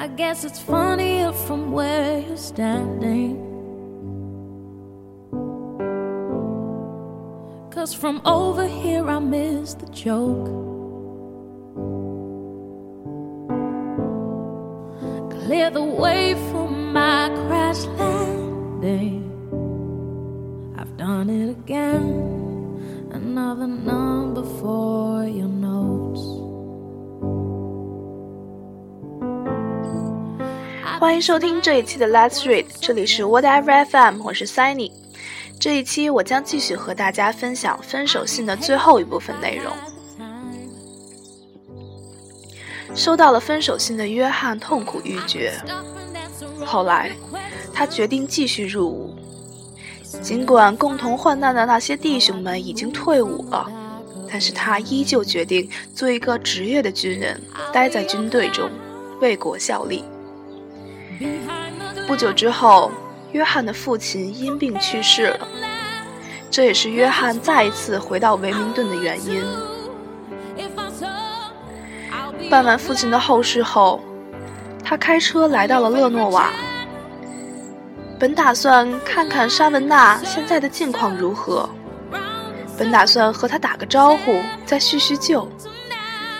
I guess it's funnier from where you're standing. Cause from over here I miss the joke. Clear the way for my crash landing. I've done it again. Another number for your 欢迎收听这一期的 Let's Read，这里是 Whatever FM，我是 Sunny。这一期我将继续和大家分享分手信的最后一部分内容。收到了分手信的约翰痛苦欲绝，后来他决定继续入伍。尽管共同患难的那些弟兄们已经退伍了，但是他依旧决定做一个职业的军人，待在军队中，为国效力。不久之后，约翰的父亲因病去世了，这也是约翰再一次回到维明顿的原因。办完父亲的后事后，他开车来到了勒诺瓦，本打算看看沙文娜现在的近况如何，本打算和他打个招呼，再叙叙旧，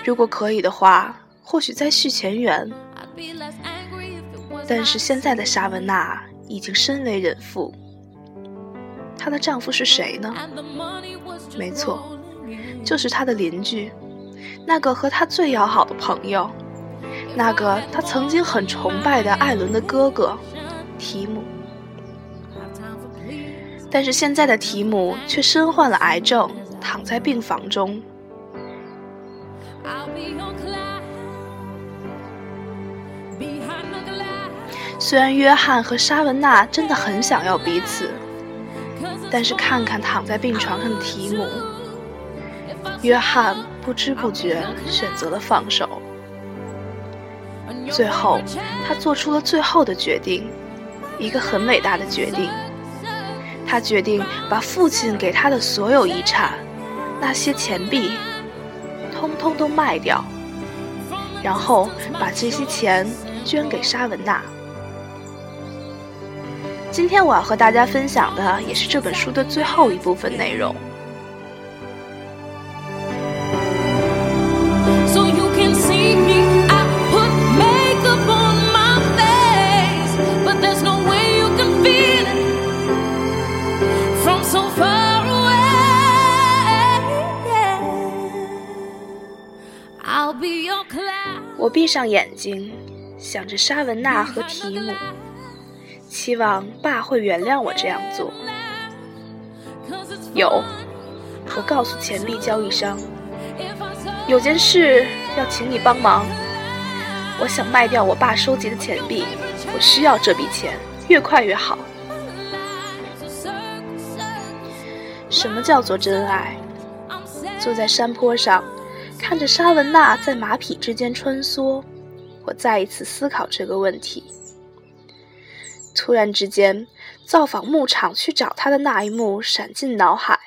如果可以的话，或许再续前缘。但是现在的莎文娜已经身为人妇，她的丈夫是谁呢？没错，就是她的邻居，那个和她最要好的朋友，那个她曾经很崇拜的艾伦的哥哥提姆。但是现在的提姆却身患了癌症，躺在病房中。虽然约翰和莎文娜真的很想要彼此，但是看看躺在病床上的提姆，约翰不知不觉选择了放手。最后，他做出了最后的决定，一个很伟大的决定。他决定把父亲给他的所有遗产，那些钱币，通通都卖掉，然后把这些钱捐给莎文娜。今天我要和大家分享的也是这本书的最后一部分内容。我闭上眼睛，想着莎文娜和提姆。希望爸会原谅我这样做。有，我告诉钱币交易商，有件事要请你帮忙。我想卖掉我爸收集的钱币，我需要这笔钱，越快越好。什么叫做真爱？坐在山坡上，看着莎文娜在马匹之间穿梭，我再一次思考这个问题。突然之间，造访牧场去找他的那一幕闪进脑海。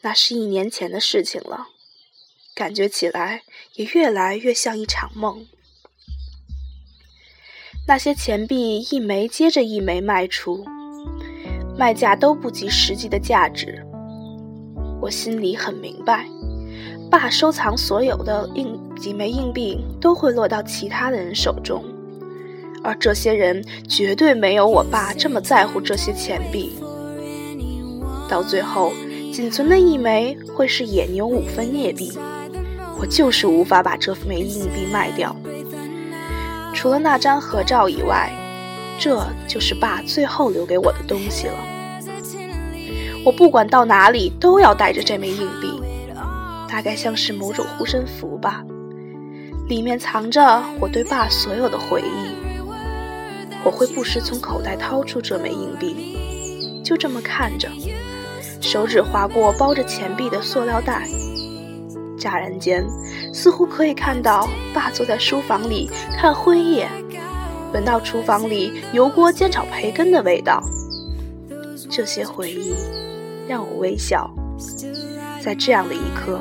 那是一年前的事情了，感觉起来也越来越像一场梦。那些钱币一枚接着一枚卖出，卖价都不及实际的价值。我心里很明白，爸收藏所有的硬几枚硬币都会落到其他的人手中。而这些人绝对没有我爸这么在乎这些钱币。到最后，仅存的一枚会是野牛五分镍币，我就是无法把这枚硬币卖掉。除了那张合照以外，这就是爸最后留给我的东西了。我不管到哪里都要带着这枚硬币，大概像是某种护身符吧，里面藏着我对爸所有的回忆。我会不时从口袋掏出这枚硬币，就这么看着，手指划过包着钱币的塑料袋，乍然间，似乎可以看到爸坐在书房里看灰夜，闻到厨房里油锅煎炒培根的味道。这些回忆让我微笑，在这样的一刻，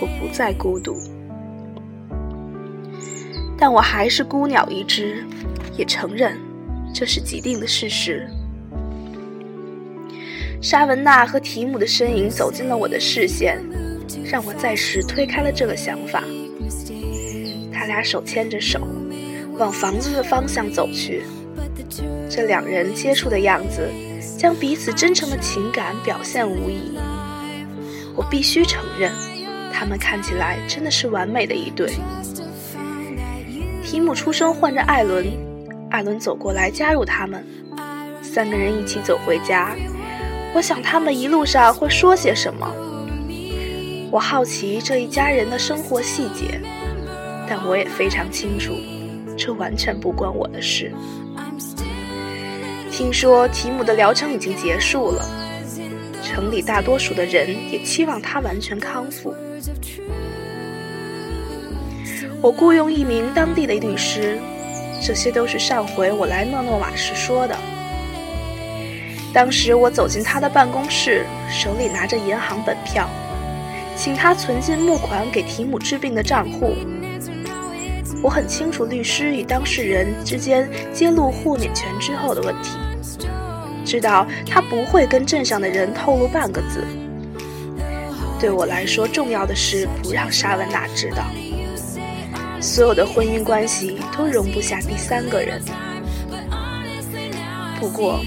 我不再孤独。但我还是孤鸟一只，也承认这是既定的事实。沙文娜和提姆的身影走进了我的视线，让我暂时推开了这个想法。他俩手牵着手，往房子的方向走去。这两人接触的样子，将彼此真诚的情感表现无遗。我必须承认，他们看起来真的是完美的一对。提姆出声唤着艾伦，艾伦走过来加入他们，三个人一起走回家。我想他们一路上会说些什么。我好奇这一家人的生活细节，但我也非常清楚，这完全不关我的事。听说提姆的疗程已经结束了，城里大多数的人也期望他完全康复。我雇佣一名当地的律师，这些都是上回我来诺诺瓦时说的。当时我走进他的办公室，手里拿着银行本票，请他存进募款给提姆治病的账户。我很清楚律师与当事人之间揭露豁免权之后的问题，知道他不会跟镇上的人透露半个字。对我来说，重要的是不让沙文娜知道。所有的婚姻关系都容不下第三个人。不过。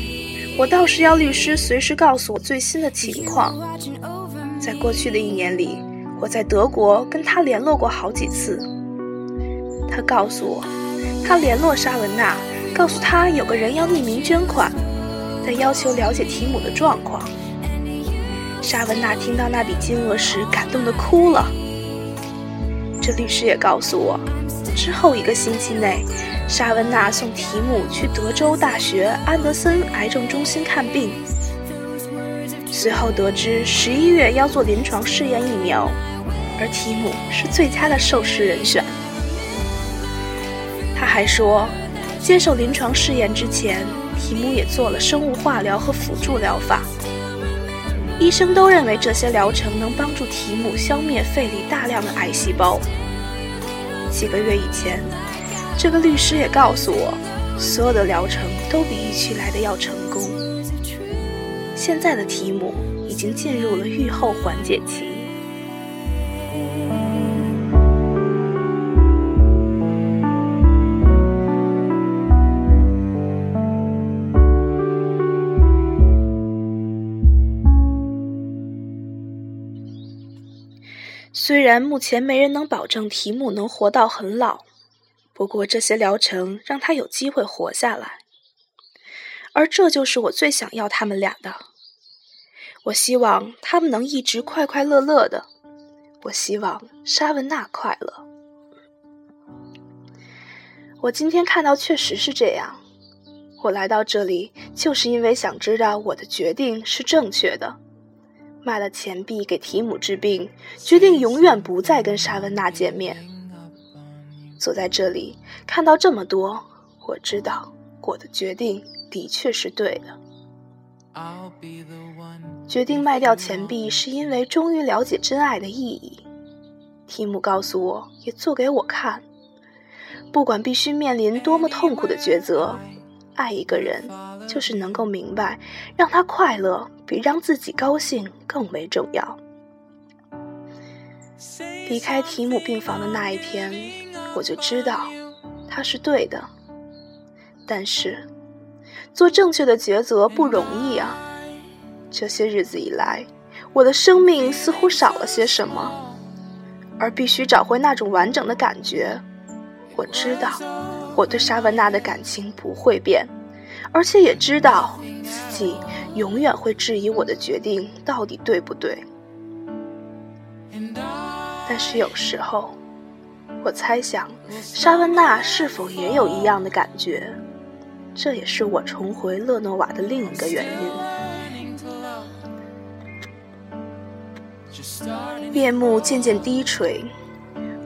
我倒是要律师随时告诉我最新的情况。在过去的一年里，我在德国跟他联络过好几次。他告诉我，他联络沙文娜，告诉他有个人要匿名捐款，但要求了解提姆的状况。沙文娜听到那笔金额时，感动的哭了。这律师也告诉我，之后一个星期内。沙文娜送提姆去德州大学安德森癌症中心看病，随后得知十一月要做临床试验疫苗，而提姆是最佳的受试人选。他还说，接受临床试验之前，提姆也做了生物化疗和辅助疗法，医生都认为这些疗程能帮助提姆消灭肺里大量的癌细胞。几个月以前。这个律师也告诉我，所有的疗程都比预期来的要成功。现在的提姆已经进入了愈后缓解期。虽然目前没人能保证提姆能活到很老。不过这些疗程让他有机会活下来，而这就是我最想要他们俩的。我希望他们能一直快快乐乐的。我希望沙文娜快乐。我今天看到确实是这样。我来到这里就是因为想知道我的决定是正确的。卖了钱币给提姆治病，决定永远不再跟莎文娜见面。坐在这里，看到这么多，我知道我的决定的确是对的。决定卖掉钱币，是因为终于了解真爱的意义。提姆告诉我，也做给我看。不管必须面临多么痛苦的抉择，爱一个人，就是能够明白，让他快乐比让自己高兴更为重要。离开提姆病房的那一天。我就知道，他是对的。但是，做正确的抉择不容易啊。这些日子以来，我的生命似乎少了些什么，而必须找回那种完整的感觉。我知道，我对莎文娜的感情不会变，而且也知道自己永远会质疑我的决定到底对不对。但是有时候。我猜想，莎文娜是否也有一样的感觉？这也是我重回勒诺瓦的另一个原因。夜幕渐渐低垂，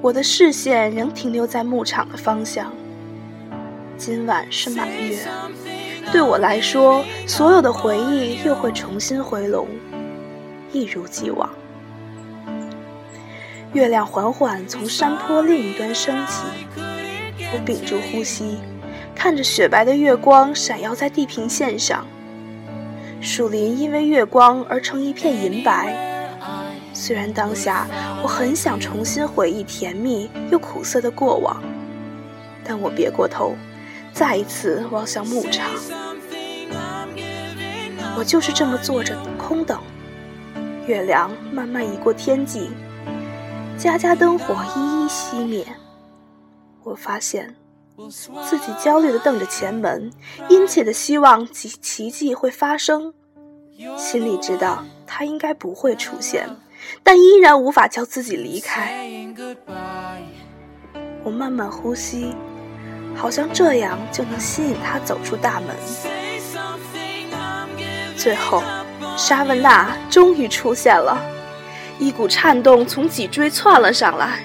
我的视线仍停留在牧场的方向。今晚是满月，对我来说，所有的回忆又会重新回笼，一如既往。月亮缓缓从山坡另一端升起，我屏住呼吸，看着雪白的月光闪耀在地平线上，树林因为月光而成一片银白。虽然当下我很想重新回忆甜蜜又苦涩的过往，但我别过头，再一次望向牧场。我就是这么坐着空等，月亮慢慢移过天际，家家灯火一一熄灭。我发现自己焦虑地瞪着前门，殷切地希望奇奇迹会发生，心里知道它应该不会出现，但依然无法叫自己离开。我慢慢呼吸，好像这样就能吸引他走出大门。最后，莎文娜终于出现了，一股颤动从脊椎窜了上来。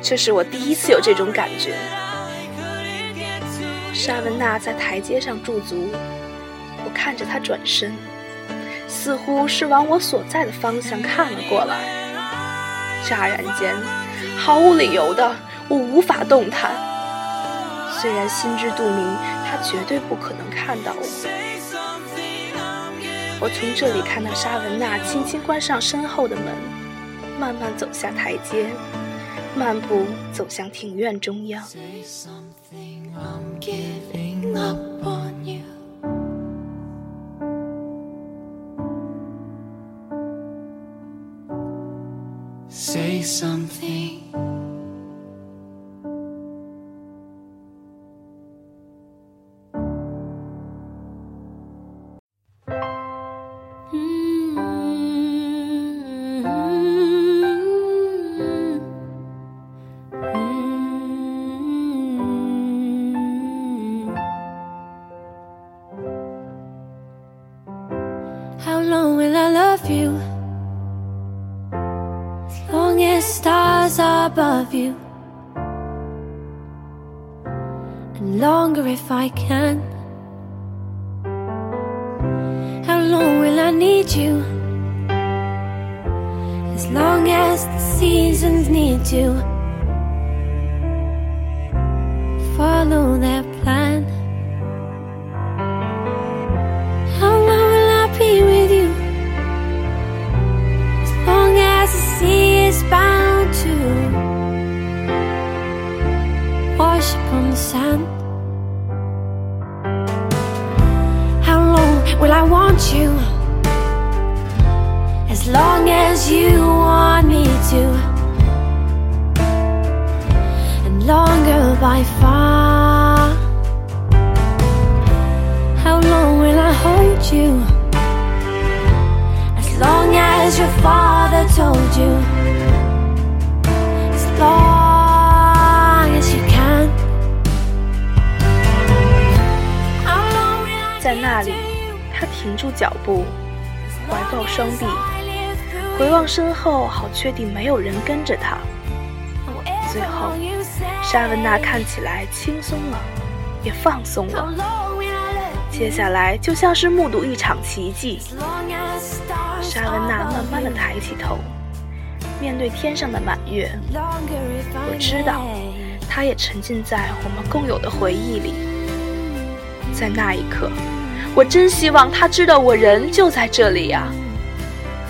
这是我第一次有这种感觉。莎文娜在台阶上驻足，我看着她转身，似乎是往我所在的方向看了过来。乍然间，毫无理由的，我无法动弹。虽然心知肚明，他绝对不可能看到我。我从这里看到莎文娜轻轻关上身后的门，慢慢走下台阶。漫步走向庭院中央。Say something. As long as the seasons need to follow their longer by far. How long will I hold you? As long as your father told you. As long as you can. 在那里，他停住脚步，怀抱双臂，回望身后，好确定没有人跟着他。最后，莎文娜看起来轻松了，也放松了。接下来就像是目睹一场奇迹。莎文娜慢慢的抬起头，面对天上的满月。我知道，她也沉浸在我们共有的回忆里。在那一刻。我真希望他知道我人就在这里呀，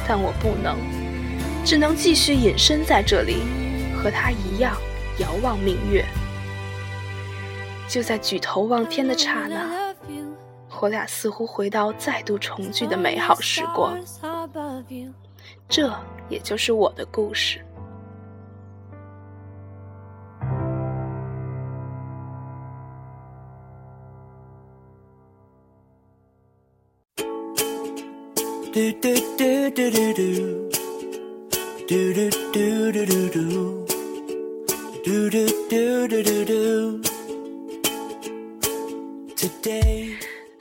但我不能，只能继续隐身在这里，和他一样遥望明月。就在举头望天的刹那，我俩似乎回到再度重聚的美好时光。这也就是我的故事。嘟嘟嘟嘟嘟嘟，嘟嘟嘟嘟嘟嘟，嘟。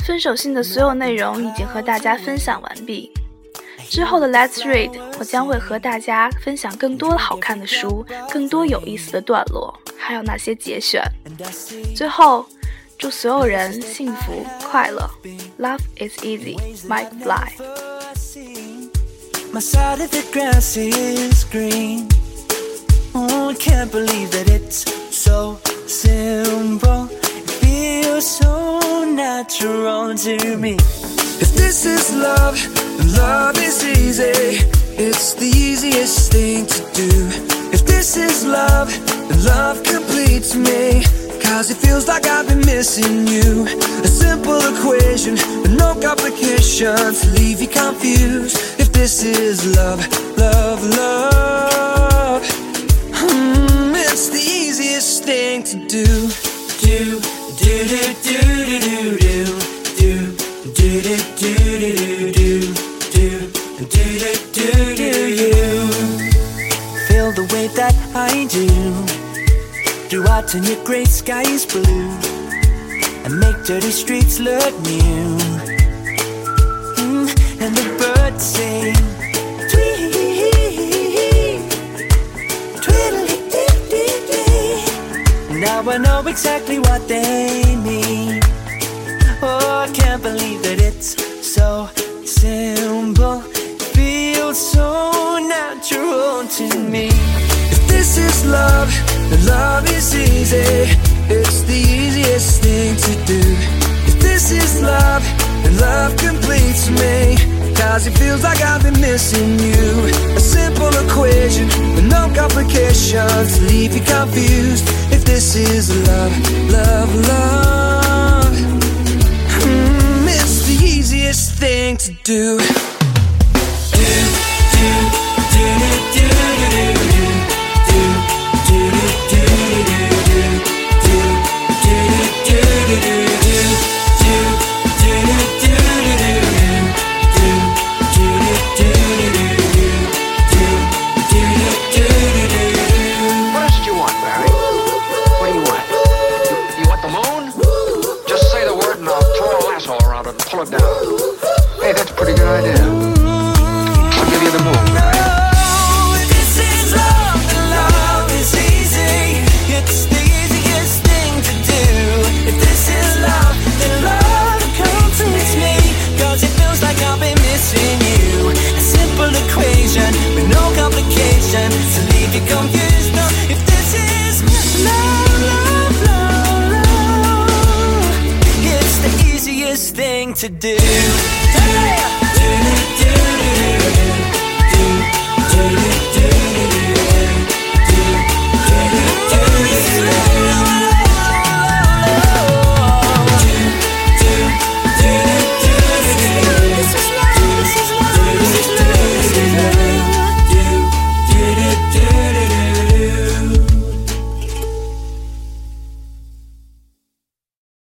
分手信的所有内容已经和大家分享完毕。之后的 Let's Read，我将会和大家分享更多好看的书，更多有意思的段落，还有那些节选。最后，祝所有人幸福快乐。Love is easy, Mike Fly。I can't believe that it's so simple. It feels so natural to me. If this is love, then love is easy. It's the easiest thing to do. If this is love, then love completes me. Cause it feels like I've been missing you. A simple equation with no complications leave you confused. If this is love, love, love, best thing to do. Do, do, do, do, do, do, do. Do, do, do, do, do, do, do. Do, do, do, do, do, you. Feel the way that I do. Do I turn your gray skies blue. And make dirty streets look new. Mm, and the birds sing. Now I know exactly what they mean. Oh, I can't believe that it's so simple. Feels so natural to me. If this is love, then love is easy. It's the easiest thing to do. If this is love, then love completes me. Cause it feels like I've been missing you. A simple equation with no complications to leave you confused. This is love, love, love. Mm, it's the easiest thing to. Do, to do.